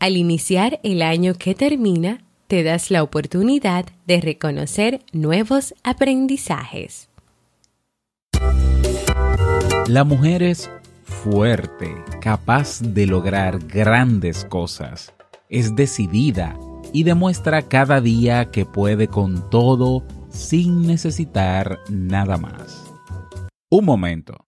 Al iniciar el año que termina, te das la oportunidad de reconocer nuevos aprendizajes. La mujer es fuerte, capaz de lograr grandes cosas. Es decidida y demuestra cada día que puede con todo sin necesitar nada más. Un momento.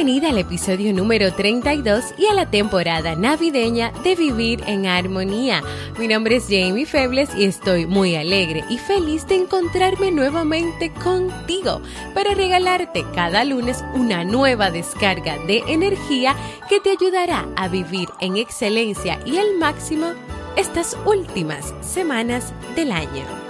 Bienvenida al episodio número 32 y a la temporada navideña de Vivir en Armonía. Mi nombre es Jamie Febles y estoy muy alegre y feliz de encontrarme nuevamente contigo para regalarte cada lunes una nueva descarga de energía que te ayudará a vivir en excelencia y al máximo estas últimas semanas del año.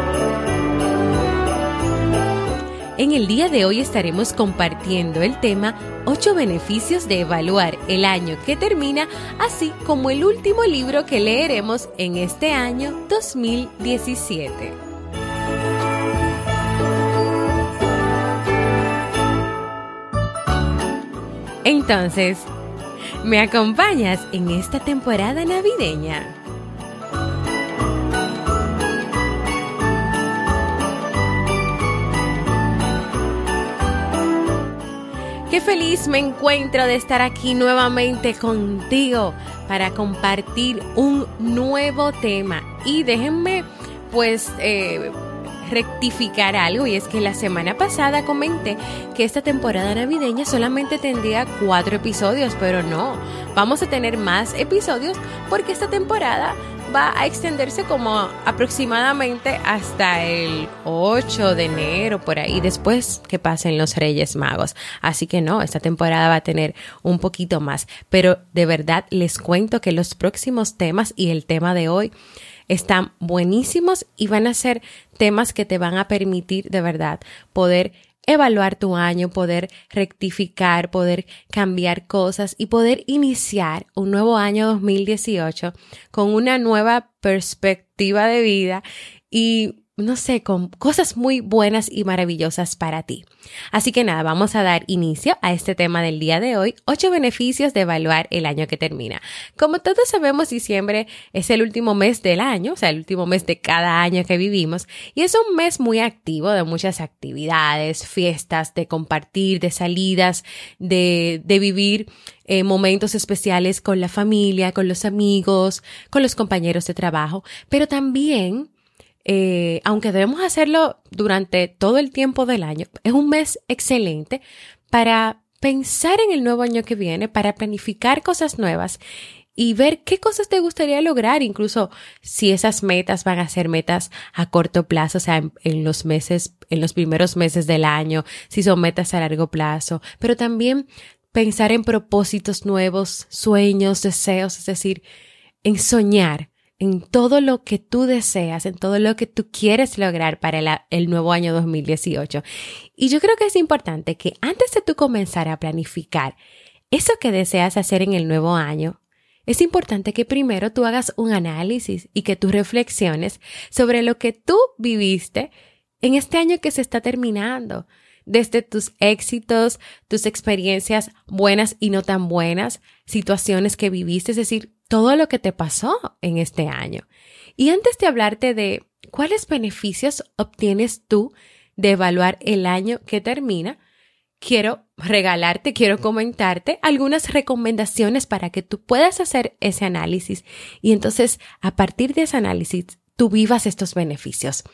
En el día de hoy estaremos compartiendo el tema 8 beneficios de evaluar el año que termina, así como el último libro que leeremos en este año 2017. Entonces, ¿me acompañas en esta temporada navideña? Qué feliz me encuentro de estar aquí nuevamente contigo para compartir un nuevo tema. Y déjenme pues eh, rectificar algo y es que la semana pasada comenté que esta temporada navideña solamente tendría cuatro episodios, pero no, vamos a tener más episodios porque esta temporada va a extenderse como aproximadamente hasta el 8 de enero, por ahí, después que pasen los Reyes Magos. Así que no, esta temporada va a tener un poquito más. Pero de verdad les cuento que los próximos temas y el tema de hoy están buenísimos y van a ser temas que te van a permitir de verdad poder evaluar tu año, poder rectificar, poder cambiar cosas y poder iniciar un nuevo año 2018 con una nueva perspectiva de vida y no sé, con cosas muy buenas y maravillosas para ti. Así que nada, vamos a dar inicio a este tema del día de hoy, ocho beneficios de evaluar el año que termina. Como todos sabemos, diciembre es el último mes del año, o sea, el último mes de cada año que vivimos, y es un mes muy activo de muchas actividades, fiestas, de compartir, de salidas, de, de vivir eh, momentos especiales con la familia, con los amigos, con los compañeros de trabajo, pero también eh, aunque debemos hacerlo durante todo el tiempo del año, es un mes excelente para pensar en el nuevo año que viene, para planificar cosas nuevas y ver qué cosas te gustaría lograr, incluso si esas metas van a ser metas a corto plazo, o sea, en, en, los meses, en los primeros meses del año, si son metas a largo plazo, pero también pensar en propósitos nuevos, sueños, deseos, es decir, en soñar en todo lo que tú deseas, en todo lo que tú quieres lograr para el nuevo año 2018. Y yo creo que es importante que antes de tú comenzar a planificar eso que deseas hacer en el nuevo año, es importante que primero tú hagas un análisis y que tú reflexiones sobre lo que tú viviste en este año que se está terminando, desde tus éxitos, tus experiencias buenas y no tan buenas, situaciones que viviste, es decir, todo lo que te pasó en este año. Y antes de hablarte de cuáles beneficios obtienes tú de evaluar el año que termina, quiero regalarte, quiero comentarte algunas recomendaciones para que tú puedas hacer ese análisis y entonces a partir de ese análisis tú vivas estos beneficios.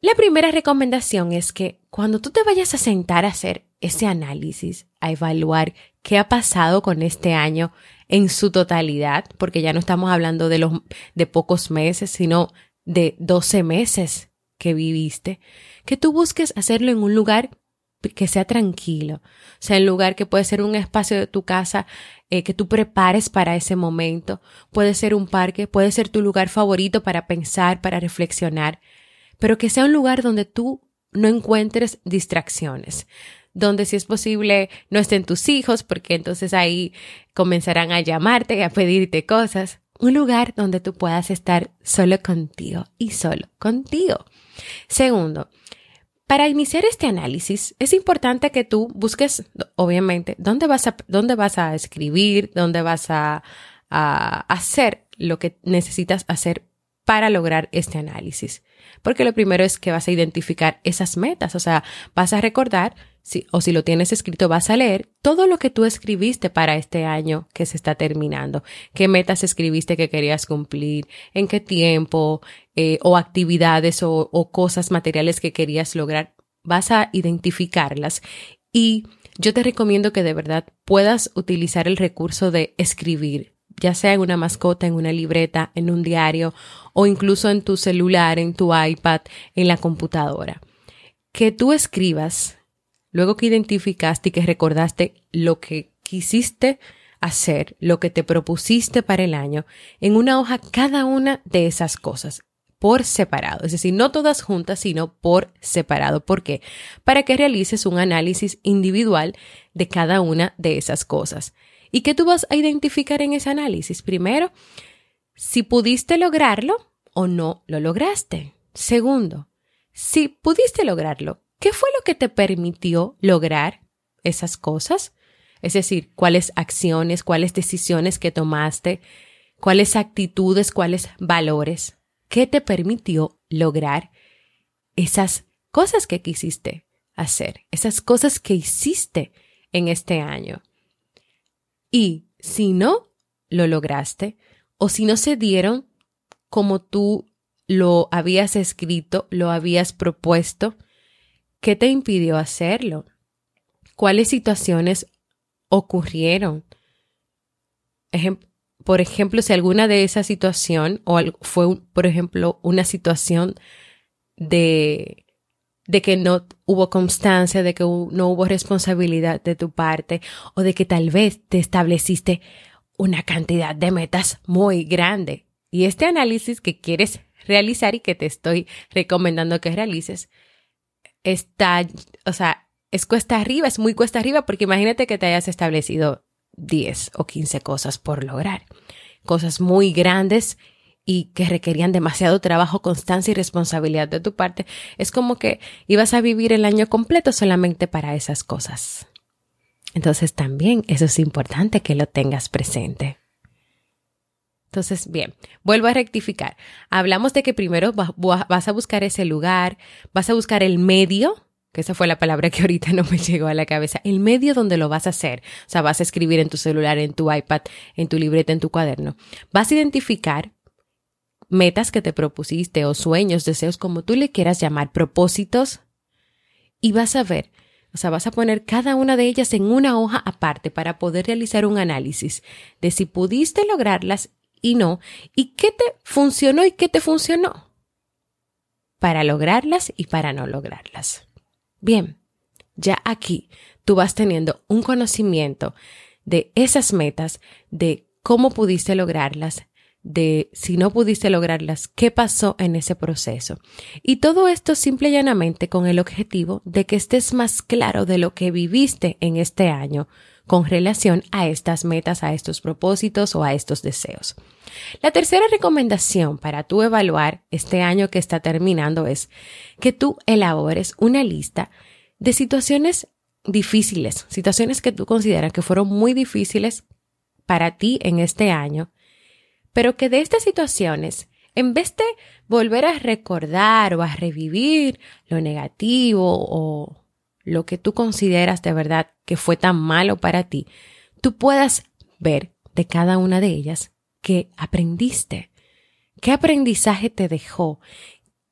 La primera recomendación es que cuando tú te vayas a sentar a hacer ese análisis, a evaluar qué ha pasado con este año en su totalidad, porque ya no estamos hablando de los de pocos meses, sino de 12 meses que viviste, que tú busques hacerlo en un lugar que sea tranquilo, o sea, en lugar que puede ser un espacio de tu casa eh, que tú prepares para ese momento, puede ser un parque, puede ser tu lugar favorito para pensar, para reflexionar, pero que sea un lugar donde tú no encuentres distracciones, donde si es posible no estén tus hijos, porque entonces ahí comenzarán a llamarte y a pedirte cosas. Un lugar donde tú puedas estar solo contigo y solo contigo. Segundo, para iniciar este análisis es importante que tú busques, obviamente, dónde vas a, dónde vas a escribir, dónde vas a, a hacer lo que necesitas hacer para lograr este análisis. Porque lo primero es que vas a identificar esas metas, o sea, vas a recordar, si, o si lo tienes escrito, vas a leer todo lo que tú escribiste para este año que se está terminando. ¿Qué metas escribiste que querías cumplir? ¿En qué tiempo? Eh, o actividades o, o cosas materiales que querías lograr. Vas a identificarlas y yo te recomiendo que de verdad puedas utilizar el recurso de escribir ya sea en una mascota, en una libreta, en un diario o incluso en tu celular, en tu iPad, en la computadora. Que tú escribas, luego que identificaste y que recordaste lo que quisiste hacer, lo que te propusiste para el año, en una hoja cada una de esas cosas por separado, es decir, no todas juntas, sino por separado. ¿Por qué? Para que realices un análisis individual de cada una de esas cosas. ¿Y qué tú vas a identificar en ese análisis? Primero, si pudiste lograrlo o no lo lograste. Segundo, si pudiste lograrlo, ¿qué fue lo que te permitió lograr esas cosas? Es decir, cuáles acciones, cuáles decisiones que tomaste, cuáles actitudes, cuáles valores, ¿qué te permitió lograr esas cosas que quisiste hacer, esas cosas que hiciste en este año. Y si no lo lograste o si no se dieron como tú lo habías escrito, lo habías propuesto, ¿qué te impidió hacerlo? ¿Cuáles situaciones ocurrieron? por ejemplo, si alguna de esas situaciones o fue, por ejemplo, una situación de de que no hubo constancia, de que no hubo responsabilidad de tu parte o de que tal vez te estableciste una cantidad de metas muy grande. Y este análisis que quieres realizar y que te estoy recomendando que realices está, o sea, es cuesta arriba, es muy cuesta arriba porque imagínate que te hayas establecido 10 o 15 cosas por lograr. Cosas muy grandes y que requerían demasiado trabajo, constancia y responsabilidad de tu parte, es como que ibas a vivir el año completo solamente para esas cosas. Entonces también eso es importante que lo tengas presente. Entonces, bien, vuelvo a rectificar. Hablamos de que primero vas a buscar ese lugar, vas a buscar el medio, que esa fue la palabra que ahorita no me llegó a la cabeza, el medio donde lo vas a hacer. O sea, vas a escribir en tu celular, en tu iPad, en tu libreta, en tu cuaderno. Vas a identificar metas que te propusiste o sueños, deseos, como tú le quieras llamar, propósitos, y vas a ver, o sea, vas a poner cada una de ellas en una hoja aparte para poder realizar un análisis de si pudiste lograrlas y no, y qué te funcionó y qué te funcionó para lograrlas y para no lograrlas. Bien, ya aquí tú vas teniendo un conocimiento de esas metas, de cómo pudiste lograrlas, de si no pudiste lograrlas, qué pasó en ese proceso. Y todo esto simple y llanamente con el objetivo de que estés más claro de lo que viviste en este año con relación a estas metas, a estos propósitos o a estos deseos. La tercera recomendación para tú evaluar este año que está terminando es que tú elabores una lista de situaciones difíciles, situaciones que tú consideras que fueron muy difíciles para ti en este año, pero que de estas situaciones, en vez de volver a recordar o a revivir lo negativo o lo que tú consideras de verdad que fue tan malo para ti, tú puedas ver de cada una de ellas qué aprendiste, qué aprendizaje te dejó,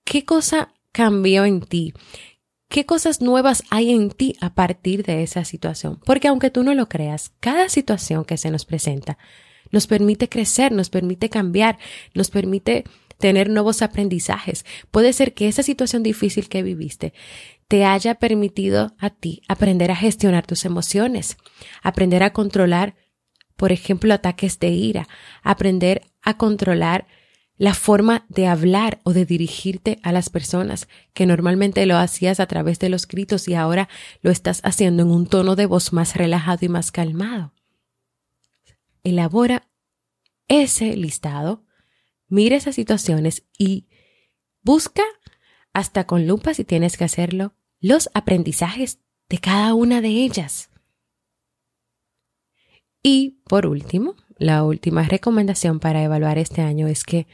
qué cosa cambió en ti, qué cosas nuevas hay en ti a partir de esa situación. Porque aunque tú no lo creas, cada situación que se nos presenta nos permite crecer, nos permite cambiar, nos permite tener nuevos aprendizajes. Puede ser que esa situación difícil que viviste te haya permitido a ti aprender a gestionar tus emociones, aprender a controlar, por ejemplo, ataques de ira, aprender a controlar la forma de hablar o de dirigirte a las personas, que normalmente lo hacías a través de los gritos y ahora lo estás haciendo en un tono de voz más relajado y más calmado. Elabora ese listado, mira esas situaciones y busca, hasta con lupa si tienes que hacerlo, los aprendizajes de cada una de ellas. Y por último, la última recomendación para evaluar este año es que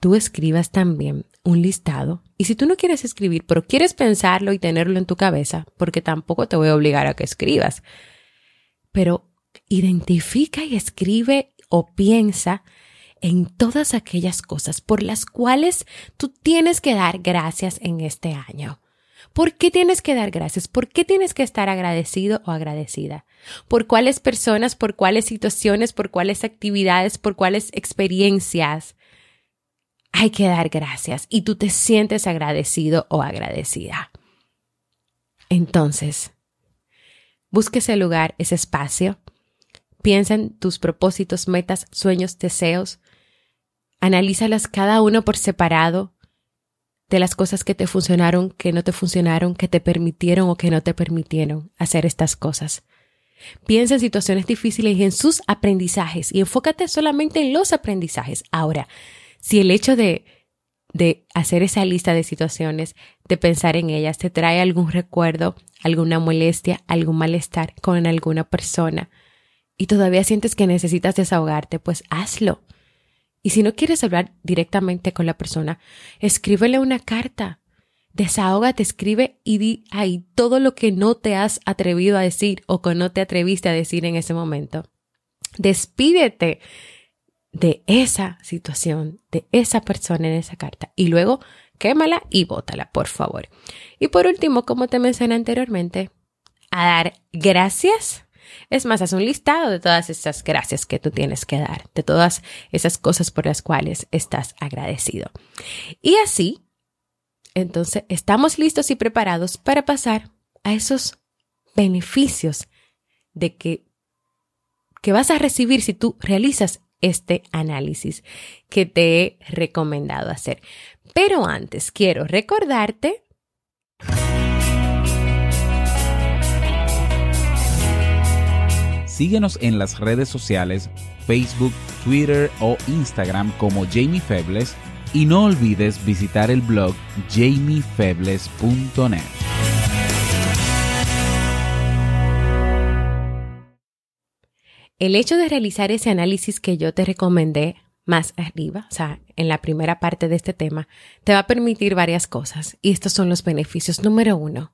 tú escribas también un listado. Y si tú no quieres escribir, pero quieres pensarlo y tenerlo en tu cabeza, porque tampoco te voy a obligar a que escribas, pero identifica y escribe o piensa en todas aquellas cosas por las cuales tú tienes que dar gracias en este año. ¿Por qué tienes que dar gracias? ¿Por qué tienes que estar agradecido o agradecida? ¿Por cuáles personas, por cuáles situaciones, por cuáles actividades, por cuáles experiencias hay que dar gracias y tú te sientes agradecido o agradecida. Entonces, busque ese lugar, ese espacio, piensa en tus propósitos, metas, sueños, deseos, analízalas cada uno por separado de las cosas que te funcionaron, que no te funcionaron, que te permitieron o que no te permitieron hacer estas cosas. Piensa en situaciones difíciles y en sus aprendizajes y enfócate solamente en los aprendizajes. Ahora, si el hecho de, de hacer esa lista de situaciones, de pensar en ellas, te trae algún recuerdo, alguna molestia, algún malestar con alguna persona y todavía sientes que necesitas desahogarte, pues hazlo. Y si no quieres hablar directamente con la persona, escríbele una carta. Desahógate, escribe y di ahí todo lo que no te has atrevido a decir o que no te atreviste a decir en ese momento. Despídete de esa situación, de esa persona en esa carta. Y luego quémala y bótala, por favor. Y por último, como te mencioné anteriormente, a dar gracias. Es más, haz un listado de todas esas gracias que tú tienes que dar, de todas esas cosas por las cuales estás agradecido. Y así, entonces, estamos listos y preparados para pasar a esos beneficios de que, que vas a recibir si tú realizas este análisis que te he recomendado hacer. Pero antes quiero recordarte Síguenos en las redes sociales Facebook, Twitter o Instagram como Jamie Febles y no olvides visitar el blog jamiefebles.net. El hecho de realizar ese análisis que yo te recomendé más arriba, o sea, en la primera parte de este tema, te va a permitir varias cosas. Y estos son los beneficios. Número uno,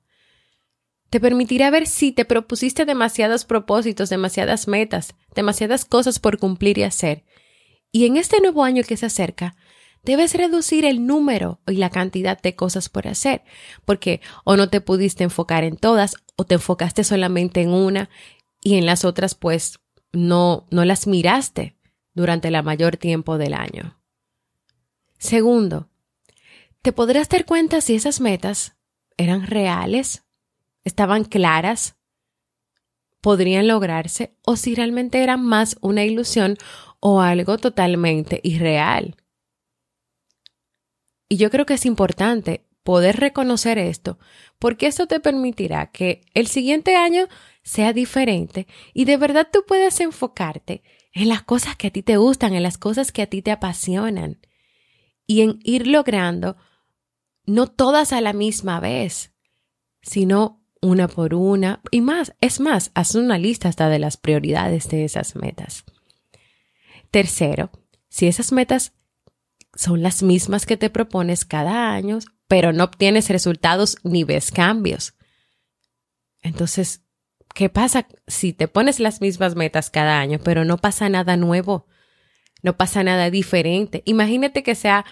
te permitirá ver si te propusiste demasiados propósitos, demasiadas metas, demasiadas cosas por cumplir y hacer. Y en este nuevo año que se acerca, debes reducir el número y la cantidad de cosas por hacer, porque o no te pudiste enfocar en todas, o te enfocaste solamente en una y en las otras pues no, no las miraste durante la mayor tiempo del año. Segundo, te podrás dar cuenta si esas metas eran reales, estaban claras, podrían lograrse o si realmente eran más una ilusión o algo totalmente irreal. Y yo creo que es importante poder reconocer esto, porque esto te permitirá que el siguiente año sea diferente y de verdad tú puedas enfocarte en las cosas que a ti te gustan, en las cosas que a ti te apasionan y en ir logrando no todas a la misma vez, sino una por una y más. Es más, haz una lista hasta de las prioridades de esas metas. Tercero, si esas metas son las mismas que te propones cada año, pero no obtienes resultados ni ves cambios. Entonces, ¿qué pasa si te pones las mismas metas cada año, pero no pasa nada nuevo? No pasa nada diferente. Imagínate que sea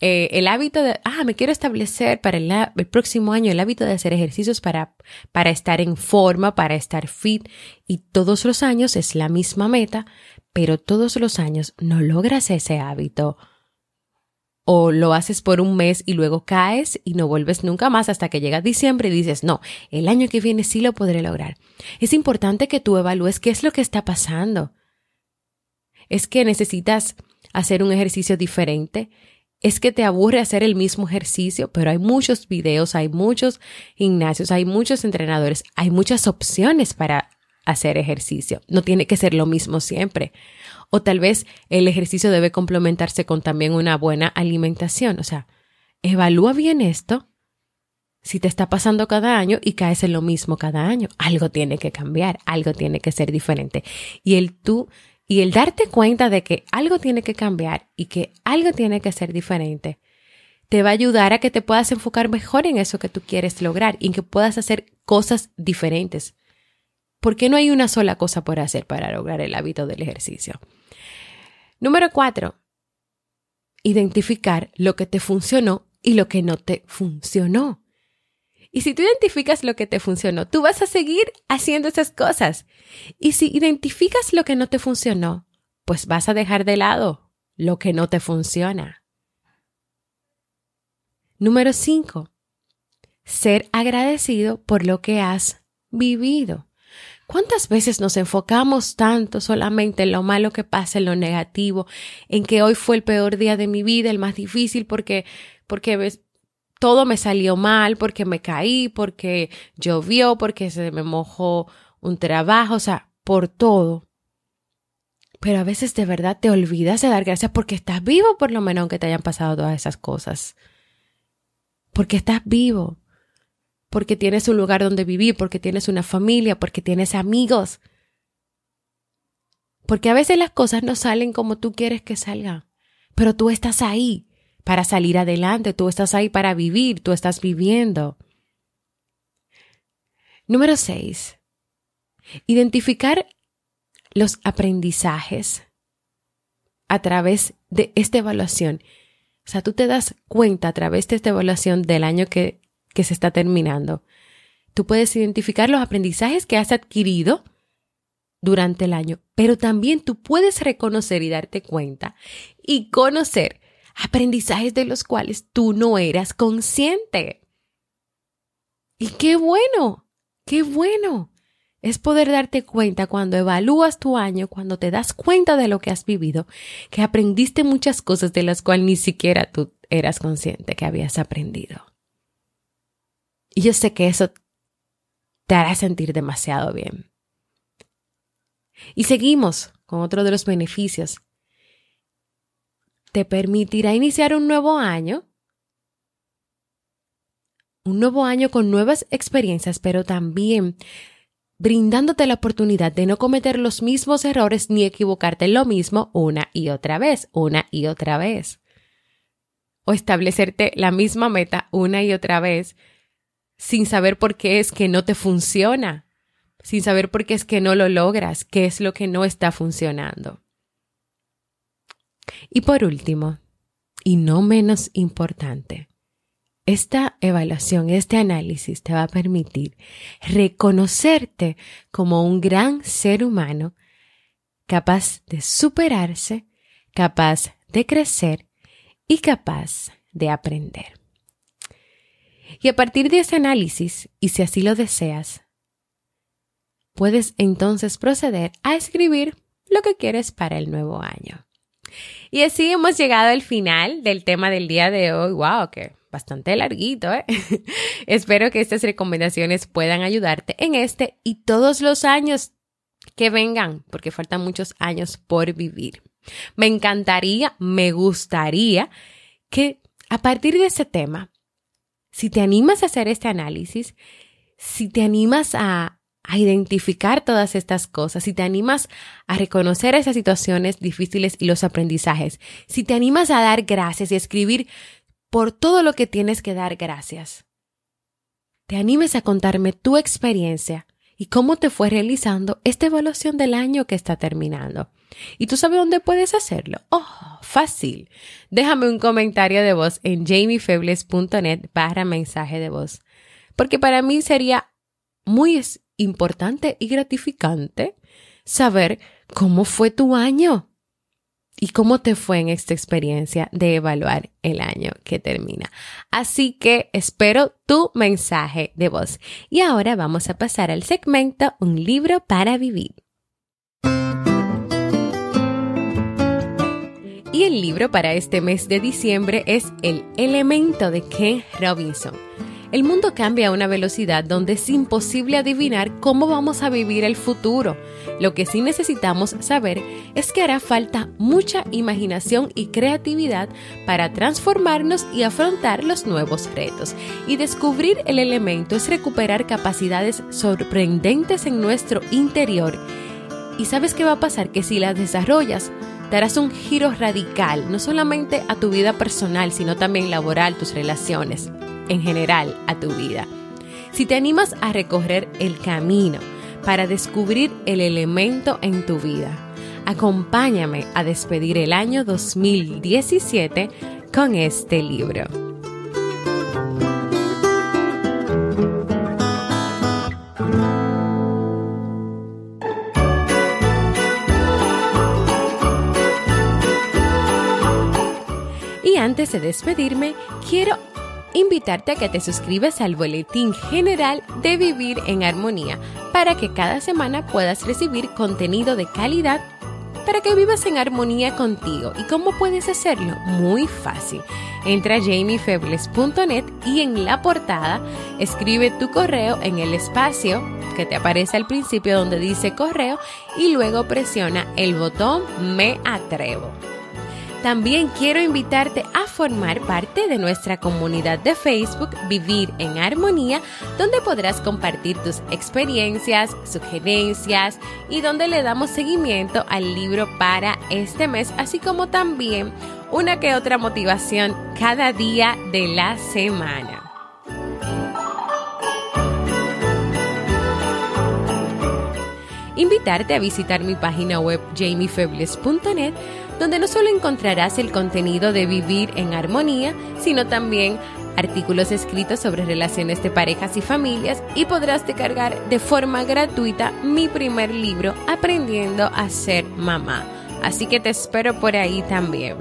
eh, el hábito de, ah, me quiero establecer para el, próximo año el hábito de hacer ejercicios para, para estar en forma, para estar fit. Y todos los años es la misma meta, pero todos los años no logras ese hábito o lo haces por un mes y luego caes y no vuelves nunca más hasta que llega diciembre y dices, no, el año que viene sí lo podré lograr. Es importante que tú evalúes qué es lo que está pasando. Es que necesitas hacer un ejercicio diferente. Es que te aburre hacer el mismo ejercicio, pero hay muchos videos, hay muchos gimnasios, hay muchos entrenadores, hay muchas opciones para hacer ejercicio. No tiene que ser lo mismo siempre. O tal vez el ejercicio debe complementarse con también una buena alimentación. O sea, evalúa bien esto. Si te está pasando cada año y caes en lo mismo cada año, algo tiene que cambiar, algo tiene que ser diferente. Y el tú y el darte cuenta de que algo tiene que cambiar y que algo tiene que ser diferente, te va a ayudar a que te puedas enfocar mejor en eso que tú quieres lograr y en que puedas hacer cosas diferentes. Porque no hay una sola cosa por hacer para lograr el hábito del ejercicio. Número cuatro, identificar lo que te funcionó y lo que no te funcionó. Y si tú identificas lo que te funcionó, tú vas a seguir haciendo esas cosas. Y si identificas lo que no te funcionó, pues vas a dejar de lado lo que no te funciona. Número cinco, ser agradecido por lo que has vivido. ¿Cuántas veces nos enfocamos tanto solamente en lo malo que pasa, en lo negativo, en que hoy fue el peor día de mi vida, el más difícil porque porque todo me salió mal, porque me caí, porque llovió, porque se me mojó un trabajo, o sea, por todo. Pero a veces de verdad te olvidas de dar gracias porque estás vivo, por lo menos aunque te hayan pasado todas esas cosas. Porque estás vivo porque tienes un lugar donde vivir, porque tienes una familia, porque tienes amigos. Porque a veces las cosas no salen como tú quieres que salgan, pero tú estás ahí para salir adelante, tú estás ahí para vivir, tú estás viviendo. Número 6. Identificar los aprendizajes a través de esta evaluación. O sea, tú te das cuenta a través de esta evaluación del año que que se está terminando. Tú puedes identificar los aprendizajes que has adquirido durante el año, pero también tú puedes reconocer y darte cuenta y conocer aprendizajes de los cuales tú no eras consciente. Y qué bueno, qué bueno es poder darte cuenta cuando evalúas tu año, cuando te das cuenta de lo que has vivido, que aprendiste muchas cosas de las cuales ni siquiera tú eras consciente que habías aprendido. Y yo sé que eso te hará sentir demasiado bien. Y seguimos con otro de los beneficios. Te permitirá iniciar un nuevo año, un nuevo año con nuevas experiencias, pero también brindándote la oportunidad de no cometer los mismos errores ni equivocarte lo mismo una y otra vez, una y otra vez. O establecerte la misma meta una y otra vez sin saber por qué es que no te funciona, sin saber por qué es que no lo logras, qué es lo que no está funcionando. Y por último, y no menos importante, esta evaluación, este análisis te va a permitir reconocerte como un gran ser humano capaz de superarse, capaz de crecer y capaz de aprender. Y a partir de ese análisis, y si así lo deseas, puedes entonces proceder a escribir lo que quieres para el nuevo año. Y así hemos llegado al final del tema del día de hoy. ¡Wow! ¡Qué bastante larguito, ¿eh? Espero que estas recomendaciones puedan ayudarte en este y todos los años que vengan, porque faltan muchos años por vivir. Me encantaría, me gustaría que a partir de ese tema, si te animas a hacer este análisis, si te animas a, a identificar todas estas cosas, si te animas a reconocer esas situaciones difíciles y los aprendizajes, si te animas a dar gracias y escribir por todo lo que tienes que dar gracias, te animes a contarme tu experiencia y cómo te fue realizando esta evaluación del año que está terminando. ¿Y tú sabes dónde puedes hacerlo? Oh, fácil. Déjame un comentario de voz en jamiefebles.net barra mensaje de voz. Porque para mí sería muy importante y gratificante saber cómo fue tu año y cómo te fue en esta experiencia de evaluar el año que termina. Así que espero tu mensaje de voz. Y ahora vamos a pasar al segmento Un libro para vivir. Y el libro para este mes de diciembre es El elemento de Ken Robinson. El mundo cambia a una velocidad donde es imposible adivinar cómo vamos a vivir el futuro. Lo que sí necesitamos saber es que hará falta mucha imaginación y creatividad para transformarnos y afrontar los nuevos retos. Y descubrir el elemento es recuperar capacidades sorprendentes en nuestro interior. ¿Y sabes qué va a pasar? Que si las desarrollas, darás un giro radical, no solamente a tu vida personal, sino también laboral, tus relaciones en general a tu vida. Si te animas a recorrer el camino para descubrir el elemento en tu vida, acompáñame a despedir el año 2017 con este libro. Antes de despedirme, quiero invitarte a que te suscribas al boletín general de Vivir en Armonía para que cada semana puedas recibir contenido de calidad para que vivas en armonía contigo. ¿Y cómo puedes hacerlo? Muy fácil. Entra a jamiefebles.net y en la portada escribe tu correo en el espacio que te aparece al principio donde dice correo y luego presiona el botón Me atrevo. También quiero invitarte a formar parte de nuestra comunidad de Facebook Vivir en Armonía, donde podrás compartir tus experiencias, sugerencias y donde le damos seguimiento al libro para este mes, así como también una que otra motivación cada día de la semana. invitarte a visitar mi página web jamiefebles.net donde no solo encontrarás el contenido de Vivir en Armonía, sino también artículos escritos sobre relaciones de parejas y familias y podrás descargar de forma gratuita mi primer libro, Aprendiendo a ser mamá. Así que te espero por ahí también.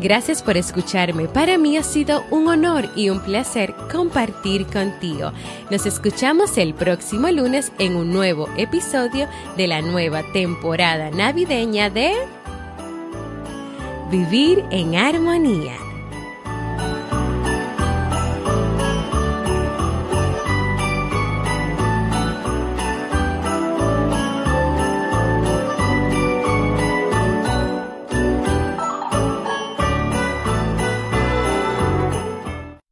Gracias por escucharme. Para mí ha sido un honor y un placer compartir contigo. Nos escuchamos el próximo lunes en un nuevo episodio de la nueva temporada navideña de Vivir en Armonía.